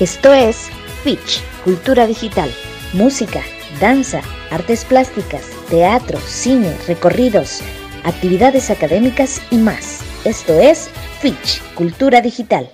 Esto es Fitch, Cultura Digital, música, danza, artes plásticas, teatro, cine, recorridos, actividades académicas y más. Esto es Fitch, Cultura Digital.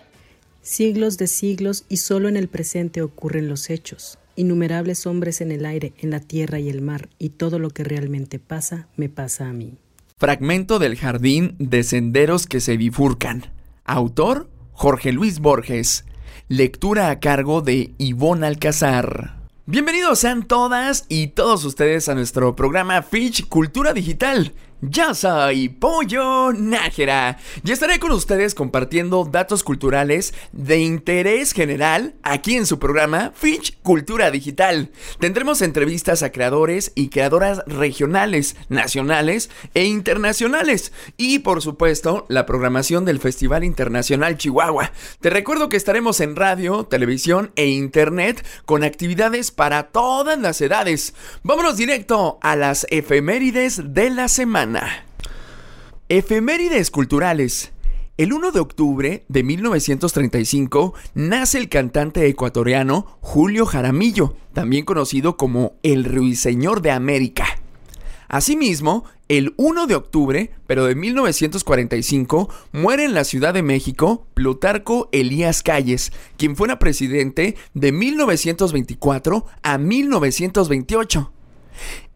Siglos de siglos y solo en el presente ocurren los hechos. Innumerables hombres en el aire, en la tierra y el mar, y todo lo que realmente pasa, me pasa a mí. Fragmento del jardín de senderos que se bifurcan. Autor Jorge Luis Borges. Lectura a cargo de Ivonne Alcázar. Bienvenidos sean todas y todos ustedes a nuestro programa Fitch Cultura Digital. Yo soy Pollo Nájera y estaré con ustedes compartiendo datos culturales de interés general aquí en su programa Fitch Cultura Digital. Tendremos entrevistas a creadores y creadoras regionales, nacionales e internacionales y por supuesto la programación del Festival Internacional Chihuahua. Te recuerdo que estaremos en radio, televisión e internet con actividades para todas las edades. Vámonos directo a las efemérides de la semana. Efemérides culturales. El 1 de octubre de 1935 nace el cantante ecuatoriano Julio Jaramillo, también conocido como el Ruiseñor de América. Asimismo, el 1 de octubre, pero de 1945, muere en la Ciudad de México Plutarco Elías Calles, quien fuera presidente de 1924 a 1928.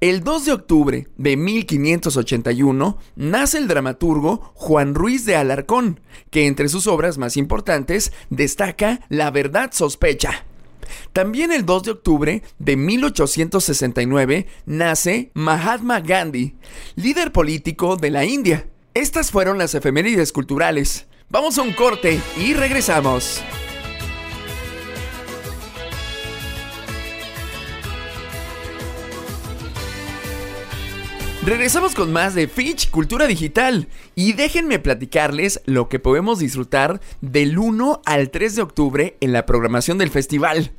El 2 de octubre de 1581 nace el dramaturgo Juan Ruiz de Alarcón, que entre sus obras más importantes destaca La verdad sospecha. También el 2 de octubre de 1869 nace Mahatma Gandhi, líder político de la India. Estas fueron las efemérides culturales. Vamos a un corte y regresamos. Regresamos con más de Fitch Cultura Digital y déjenme platicarles lo que podemos disfrutar del 1 al 3 de octubre en la programación del festival.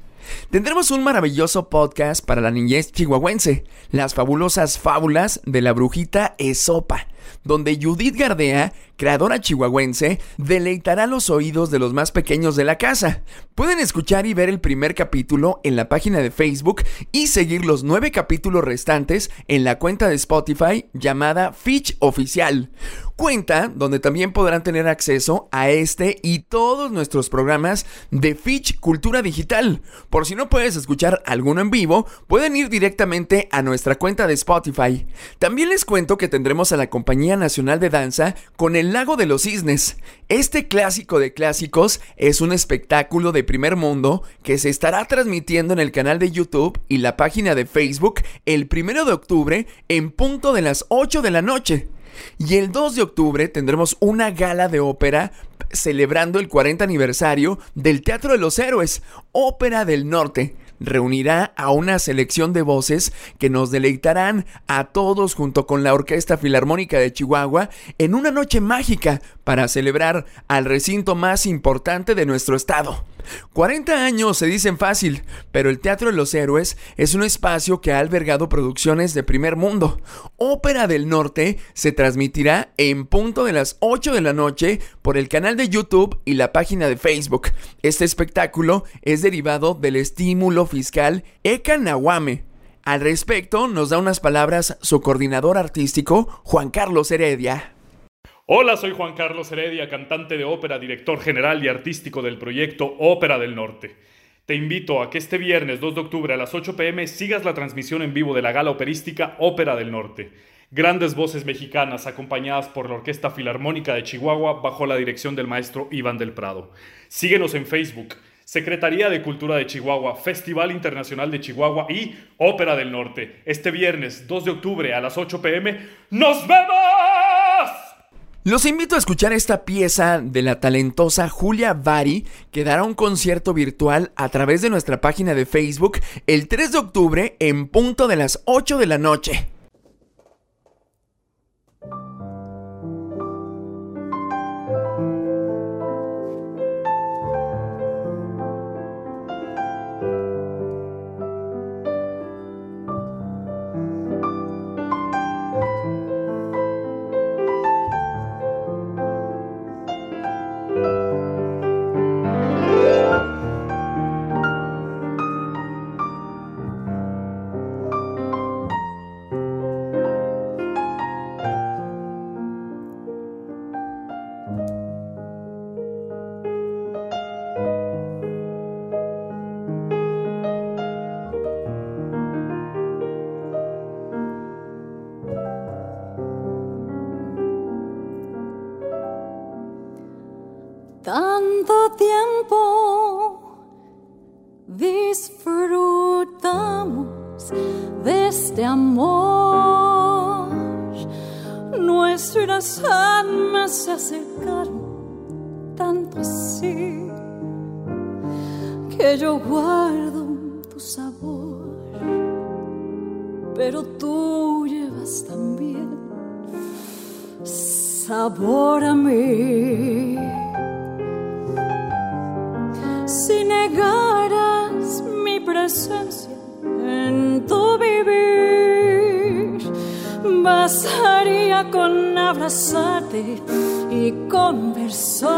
Tendremos un maravilloso podcast para la niñez chihuahuense, las fabulosas fábulas de la brujita Esopa, donde Judith Gardea creadora chihuahuense, deleitará los oídos de los más pequeños de la casa. Pueden escuchar y ver el primer capítulo en la página de Facebook y seguir los nueve capítulos restantes en la cuenta de Spotify llamada Fitch Oficial. Cuenta donde también podrán tener acceso a este y todos nuestros programas de Fitch Cultura Digital. Por si no puedes escuchar alguno en vivo, pueden ir directamente a nuestra cuenta de Spotify. También les cuento que tendremos a la Nacional de Danza con el Lago de los Cisnes. Este clásico de clásicos es un espectáculo de primer mundo que se estará transmitiendo en el canal de YouTube y la página de Facebook el primero de octubre en punto de las 8 de la noche. Y el 2 de octubre tendremos una gala de ópera celebrando el 40 aniversario del Teatro de los Héroes, Ópera del Norte reunirá a una selección de voces que nos deleitarán a todos junto con la Orquesta Filarmónica de Chihuahua en una noche mágica para celebrar al recinto más importante de nuestro estado. 40 años se dicen fácil, pero el Teatro de los Héroes es un espacio que ha albergado producciones de primer mundo. Ópera del Norte se transmitirá en punto de las 8 de la noche por el canal de YouTube y la página de Facebook. Este espectáculo es derivado del estímulo fiscal Eka Nawame. Al respecto, nos da unas palabras su coordinador artístico, Juan Carlos Heredia. Hola, soy Juan Carlos Heredia, cantante de ópera, director general y artístico del proyecto Ópera del Norte. Te invito a que este viernes 2 de octubre a las 8 pm sigas la transmisión en vivo de la gala operística Ópera del Norte. Grandes voces mexicanas acompañadas por la Orquesta Filarmónica de Chihuahua bajo la dirección del maestro Iván del Prado. Síguenos en Facebook, Secretaría de Cultura de Chihuahua, Festival Internacional de Chihuahua y Ópera del Norte. Este viernes 2 de octubre a las 8 pm. ¡Nos vemos! Los invito a escuchar esta pieza de la talentosa Julia Bari, que dará un concierto virtual a través de nuestra página de Facebook el 3 de octubre en punto de las 8 de la noche. Este amor. Nuestras almas se acercaron tanto así que yo guardo tu sabor, pero tú llevas también sabor a mí. Si negaras mi presencia en tu vivir, bastaría con abrazarte y conversar.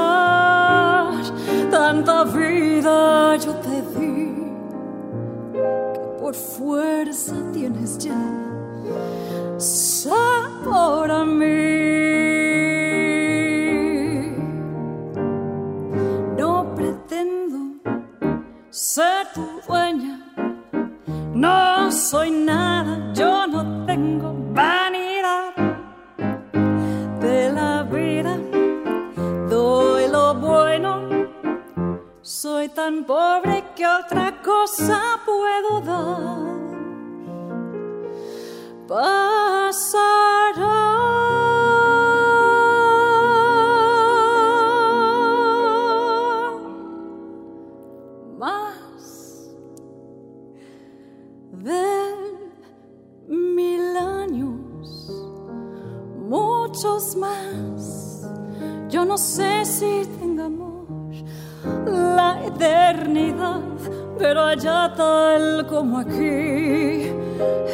Tanta vida yo te di que por fuerza tienes ya sabor a mí. Otra cosa puedo dar. Pasará. más. Yo no sé si tengamos la eternidad, pero allá tal como aquí,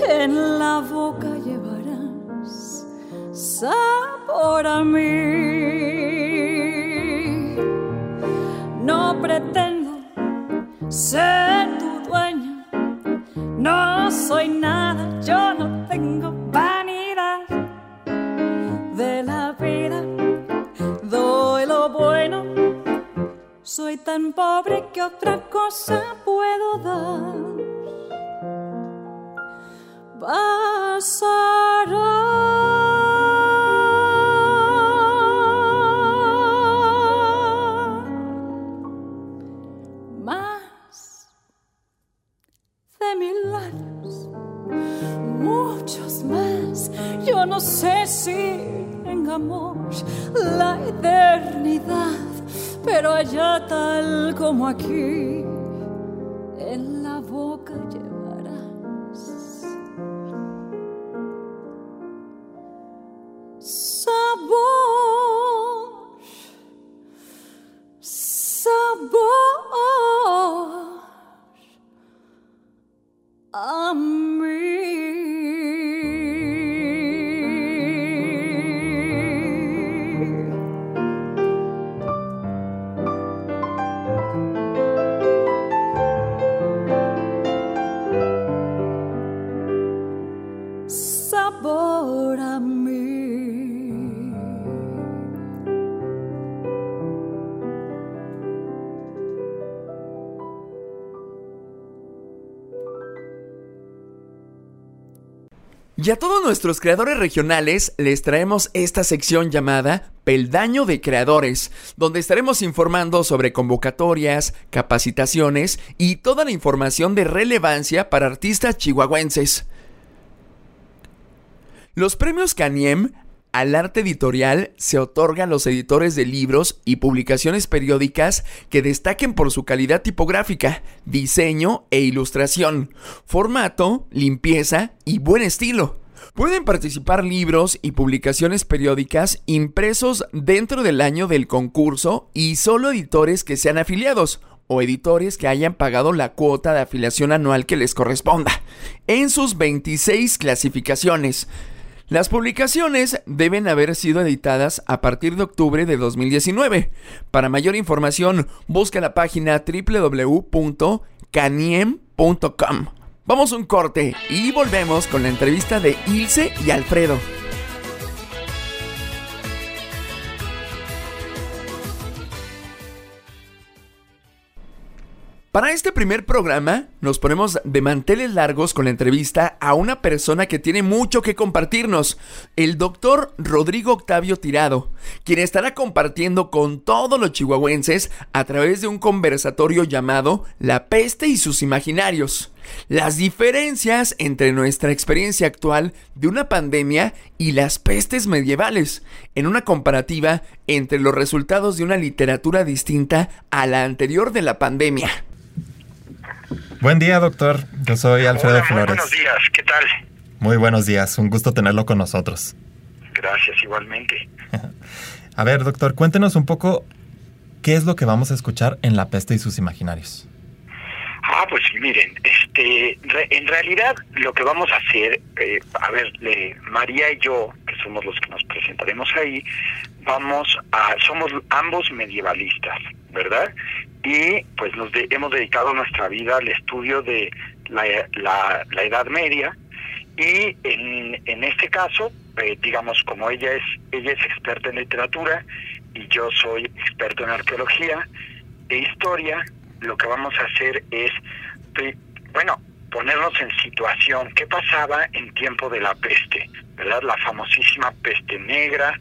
en la boca llevarás sabor a mí. No pretendo ser Tan pobre que otra cosa puedo dar. Pasará. Más de mil años, muchos más. Yo no sé si tengamos la eternidad pero allá tal como aquí, Y a todos nuestros creadores regionales les traemos esta sección llamada Peldaño de Creadores, donde estaremos informando sobre convocatorias, capacitaciones y toda la información de relevancia para artistas chihuahuenses. Los premios Caniem al arte editorial se otorgan los editores de libros y publicaciones periódicas que destaquen por su calidad tipográfica, diseño e ilustración, formato, limpieza y buen estilo. Pueden participar libros y publicaciones periódicas impresos dentro del año del concurso y solo editores que sean afiliados o editores que hayan pagado la cuota de afiliación anual que les corresponda en sus 26 clasificaciones. Las publicaciones deben haber sido editadas a partir de octubre de 2019. Para mayor información, busca la página www.caniem.com. Vamos a un corte y volvemos con la entrevista de Ilse y Alfredo. Para este primer programa nos ponemos de manteles largos con la entrevista a una persona que tiene mucho que compartirnos, el doctor Rodrigo Octavio Tirado, quien estará compartiendo con todos los chihuahuenses a través de un conversatorio llamado La peste y sus imaginarios. Las diferencias entre nuestra experiencia actual de una pandemia y las pestes medievales, en una comparativa entre los resultados de una literatura distinta a la anterior de la pandemia. Buen día, doctor. Yo soy Alfredo Flores. Muy buenos días, ¿qué tal? Muy buenos días, un gusto tenerlo con nosotros. Gracias, igualmente. a ver, doctor, cuéntenos un poco qué es lo que vamos a escuchar en La peste y sus imaginarios. Ah, pues miren, este, en realidad lo que vamos a hacer, eh, a ver, María y yo, que somos los que nos presentaremos ahí, vamos a, somos ambos medievalistas, ¿verdad? Y pues nos hemos dedicado nuestra vida al estudio de la, la, Edad Media y en, en este caso, eh, digamos, como ella es, ella es experta en literatura y yo soy experto en arqueología e historia, lo que vamos a hacer es, bueno, ponernos en situación, ¿qué pasaba en tiempo de la peste? ¿Verdad? La famosísima peste negra,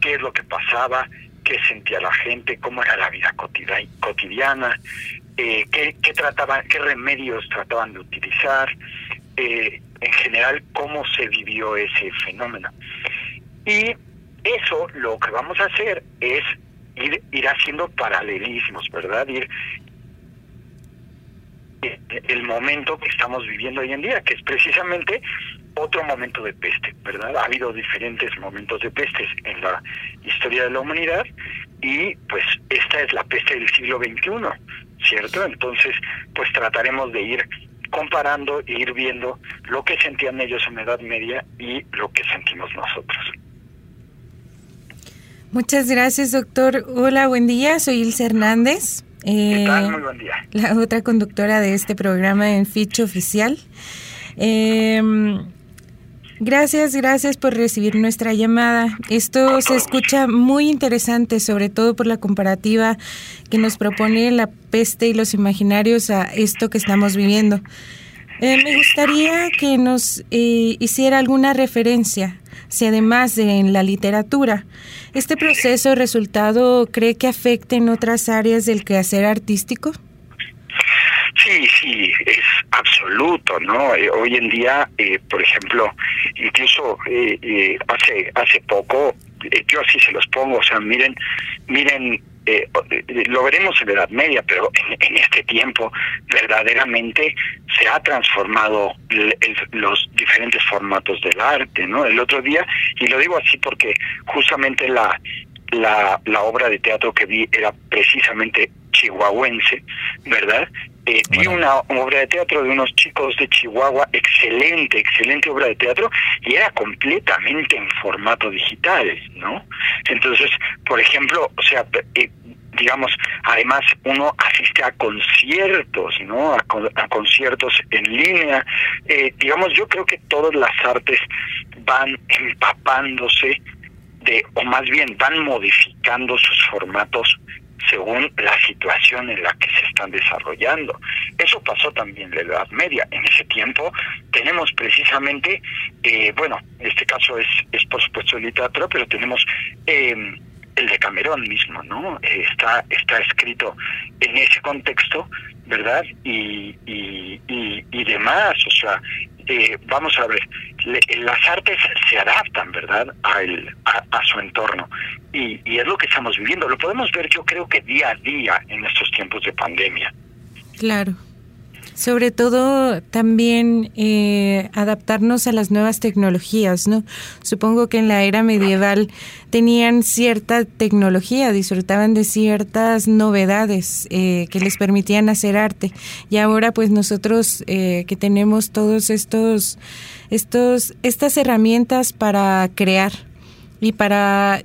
qué es lo que pasaba, qué sentía la gente, cómo era la vida cotidiana, eh, qué, qué, trataban, qué remedios trataban de utilizar, eh, en general cómo se vivió ese fenómeno. Y eso lo que vamos a hacer es ir, ir haciendo paralelismos, ¿verdad? Ir, el momento que estamos viviendo hoy en día, que es precisamente otro momento de peste, ¿verdad? Ha habido diferentes momentos de pestes en la historia de la humanidad y pues esta es la peste del siglo XXI, ¿cierto? Entonces, pues trataremos de ir comparando e ir viendo lo que sentían ellos en la Edad Media y lo que sentimos nosotros. Muchas gracias, doctor. Hola, buen día. Soy Ilse Hernández. ¿Qué tal? Eh, Muy buen día. La otra conductora de este programa en Ficho Oficial. Eh, gracias, gracias por recibir nuestra llamada. Esto se escucha muy interesante, sobre todo por la comparativa que nos propone la peste y los imaginarios a esto que estamos viviendo. Eh, me gustaría que nos hiciera alguna referencia, si además de en la literatura, ¿Este proceso resultado cree que afecte en otras áreas del quehacer artístico? Sí, sí, es absoluto, ¿no? Eh, hoy en día, eh, por ejemplo, incluso eh, hace hace poco, yo así se los pongo, o sea, miren, miren eh, lo veremos en la Edad Media, pero en, este tiempo verdaderamente se ha transformado los diferentes formatos del arte, ¿no? El otro día, y lo digo así porque justamente la, la, la obra de teatro que vi era precisamente chihuahuense, ¿verdad? Eh, vi una obra de teatro de unos chicos de Chihuahua, excelente, excelente obra de teatro, y era completamente en formato digital, ¿no? Entonces, por ejemplo, o sea, eh, digamos, además uno asiste a conciertos, ¿no? A, conciertos en línea. Eh, digamos, yo creo que todas las artes van empapándose de, o más bien van modificando sus formatos según la situación en la que se están desarrollando. Eso pasó también en la Edad Media. En ese tiempo tenemos precisamente, eh, bueno, en este caso es, es por supuesto literatura, pero tenemos eh, el de Camerón mismo, ¿no? Eh, está, está escrito en ese contexto, ¿verdad? Y, y, y, demás, o sea, eh, vamos a ver, las artes se adaptan, ¿verdad?, a, el, a, su entorno. Y, y es lo que estamos viviendo. Lo podemos ver, yo creo que día a día en estos tiempos de pandemia. Claro. Sobre todo también eh, adaptarnos a las nuevas tecnologías, ¿no? Supongo que en la era medieval tenían cierta tecnología, disfrutaban de ciertas novedades eh, que les permitían hacer arte. Y ahora pues nosotros eh, que tenemos todos estos, estos, estas herramientas para crear y para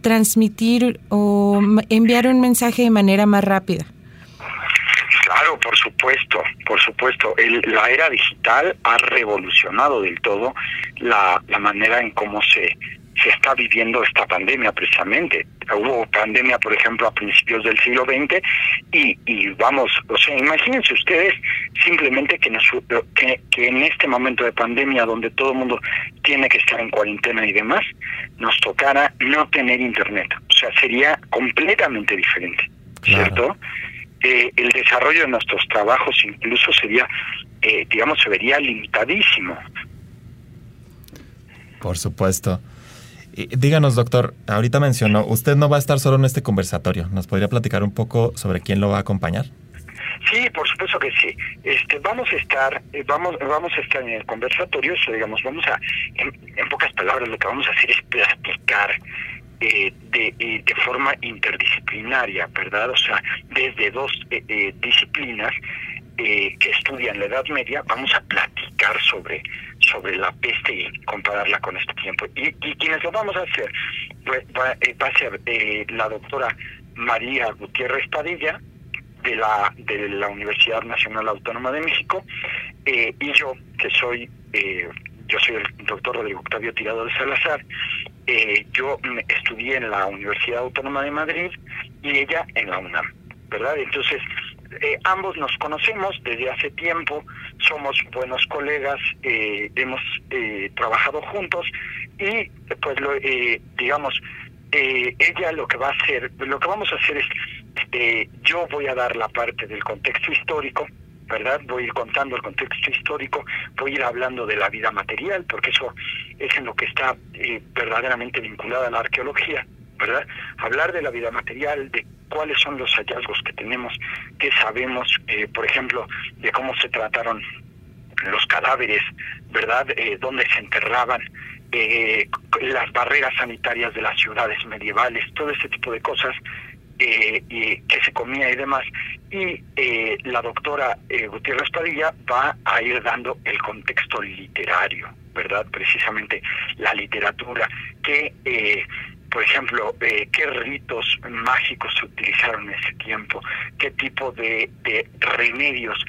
transmitir o enviar un mensaje de manera más rápida. Claro, por supuesto, por supuesto. la era digital ha revolucionado del todo la, la manera en cómo se se está viviendo esta pandemia precisamente. Hubo pandemia, por ejemplo, a principios del siglo XX y, y vamos, o sea, imagínense ustedes simplemente que, que, que en este momento de pandemia donde todo el mundo tiene que estar en cuarentena y demás, nos tocara no tener internet. O sea, sería completamente diferente, ¿cierto? Eh, el desarrollo de nuestros trabajos incluso sería, eh, digamos, se vería limitadísimo. Por supuesto. díganos, doctor, ahorita mencionó, usted no va a estar solo en este conversatorio. ¿Nos podría platicar un poco sobre quién lo va a acompañar? Sí, por supuesto que sí. Este, vamos a estar, eh, vamos, vamos a estar en el conversatorio, digamos, vamos a, en, pocas palabras, lo que vamos a hacer es platicar eh, de, eh, forma interdisciplinaria, ¿verdad? O sea, desde dos disciplinas que estudian la Edad Media, vamos a platicar sobre sobre la peste y compararla con este tiempo. Y, quienes lo vamos a hacer pues, va, a ser la doctora María Gutiérrez Padilla, de la, de la Universidad Nacional Autónoma de México, eh, y yo, que soy, eh, yo soy el doctor Rodrigo Octavio Tirado de Salazar, eh, yo estudié en la Universidad Autónoma de Madrid y ella en la UNAM, ¿verdad? Entonces, ambos nos conocemos desde hace tiempo, somos buenos colegas, hemos trabajado juntos y pues lo, digamos, ella lo que va a hacer, lo que vamos a hacer es eh, yo voy a dar la parte del contexto histórico, ¿verdad? Voy a ir contando el contexto histórico, voy a ir hablando de la vida material, porque eso es en lo que está eh, verdaderamente vinculada la arqueología, ¿verdad? Hablar de la vida material, de cuáles son los hallazgos que tenemos, que sabemos, eh, por ejemplo, de cómo se trataron los cadáveres, ¿verdad? Eh, dónde se enterraban, las barreras sanitarias de las ciudades medievales, todo ese tipo de cosas eh, y que se comía y demás. Y eh, la doctora eh, Gutiérrez Padilla va a ir dando el contexto literario, ¿verdad? Precisamente la literatura, que, por ejemplo, qué ritos mágicos se utilizaron en ese tiempo, qué tipo de, de remedios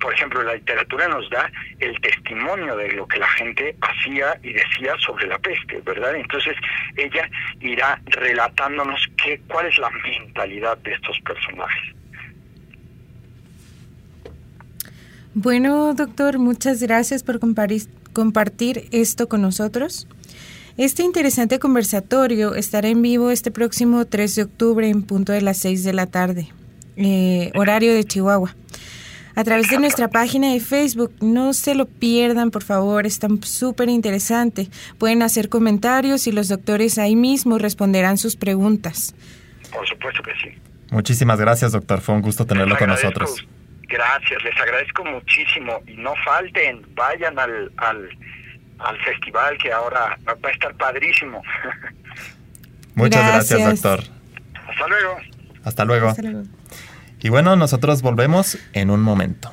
por ejemplo, la literatura nos da el testimonio de lo que la gente hacía y decía sobre la peste, ¿verdad? Entonces ella irá relatándonos qué, cuál es la mentalidad de estos personajes. Bueno, doctor, muchas gracias por compartir esto con nosotros. Este interesante conversatorio estará en vivo este próximo 3 de octubre en punto de las 6 de la tarde, eh, horario de Chihuahua a través de nuestra página de Facebook. No se lo pierdan, por favor, está súper interesante. Pueden hacer comentarios y los doctores ahí mismo responderán sus preguntas. Por supuesto que sí. Muchísimas gracias, doctor. Fue un gusto tenerlo con nosotros. Gracias, les agradezco muchísimo y no falten, vayan al, al, al festival que ahora va a estar padrísimo. Muchas gracias, doctor. Hasta luego. Hasta luego. Hasta luego. Y bueno, nosotros volvemos en un momento.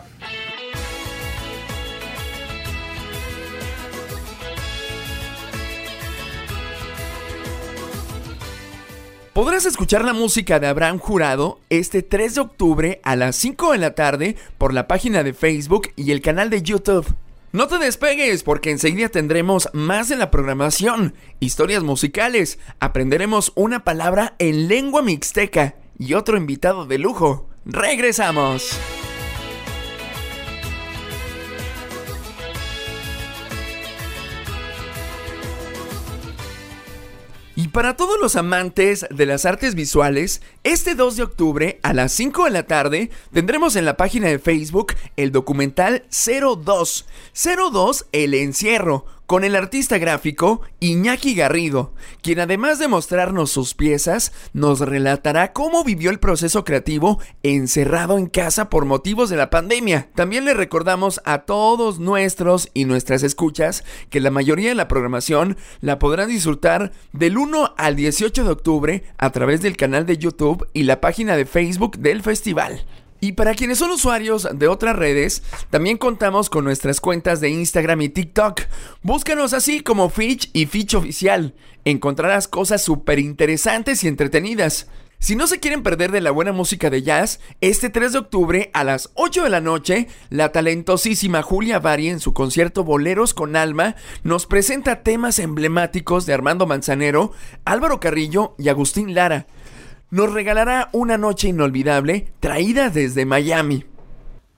Podrás escuchar la música de Abraham Jurado este 3 de octubre a las 5 de la tarde por la página de Facebook y el canal de YouTube. No te despegues porque enseguida tendremos más de la programación, historias musicales, aprenderemos una palabra en lengua mixteca y otro invitado de lujo. Regresamos. Y para todos los amantes de las artes visuales, este 2 de octubre a las 5 de la tarde tendremos en la página de Facebook el documental 02, 02 El Encierro, con el artista gráfico Iñaki Garrido, quien además de mostrarnos sus piezas, nos relatará cómo vivió el proceso creativo encerrado en casa por motivos de la pandemia. También le recordamos a todos nuestros y nuestras escuchas que la mayoría de la programación la podrán disfrutar del 1 al 18 de octubre a través del canal de YouTube y la página de Facebook del festival. Y para quienes son usuarios de otras redes, también contamos con nuestras cuentas de Instagram y TikTok. Búscanos así como Fitch y Fitch Oficial. Encontrarás cosas súper interesantes y entretenidas. Si no se quieren perder de la buena música de jazz, este 3 de octubre a las 8 de la noche, la talentosísima Julia Bari en su concierto Boleros con Alma nos presenta temas emblemáticos de Armando Manzanero, Álvaro Carrillo y Agustín Lara. Nos regalará una noche inolvidable traída desde Miami.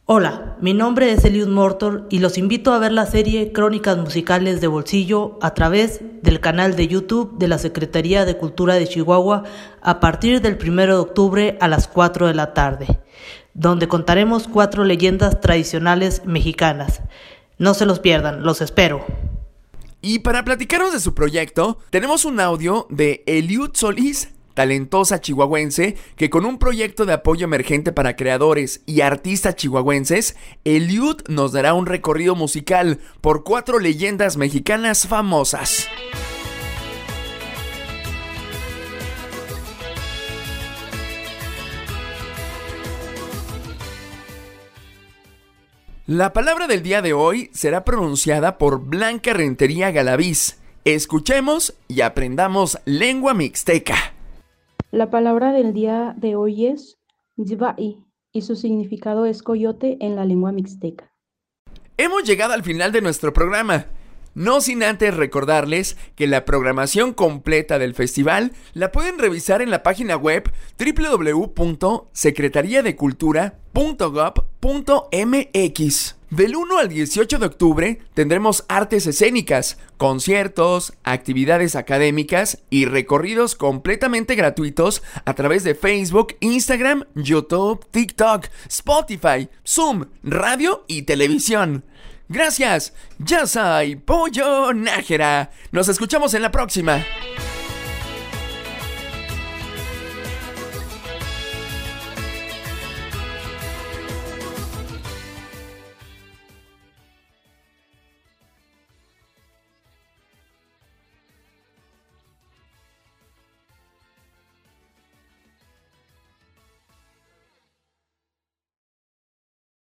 Hola, mi nombre es Eliud Mortor y los invito a ver la serie Crónicas Musicales de Bolsillo a través del canal de YouTube de la Secretaría de Cultura de Chihuahua a partir del 1 de octubre a las 4 de la tarde, donde contaremos cuatro leyendas tradicionales mexicanas. No se los pierdan, los espero. Y para platicarnos de su proyecto, tenemos un audio de Eliud Solís talentosa chihuahuense que con un proyecto de apoyo emergente para creadores y artistas chihuahuenses, Eliud nos dará un recorrido musical por cuatro leyendas mexicanas famosas. La palabra del día de hoy será pronunciada por Blanca Rentería Galaviz. Escuchemos y aprendamos lengua mixteca. La palabra del día de hoy es Zva'i y su significado es coyote en la lengua mixteca. Hemos llegado al final de nuestro programa. No sin antes recordarles que la programación completa del festival la pueden revisar en la página web www.secretariadecultura.gov.mx. Del 1 al 18 de octubre tendremos artes escénicas, conciertos, actividades académicas y recorridos completamente gratuitos a través de Facebook, Instagram, YouTube, TikTok, Spotify, Zoom, radio y televisión. Gracias, ya soy Pollo Nájera. Nos escuchamos en la próxima.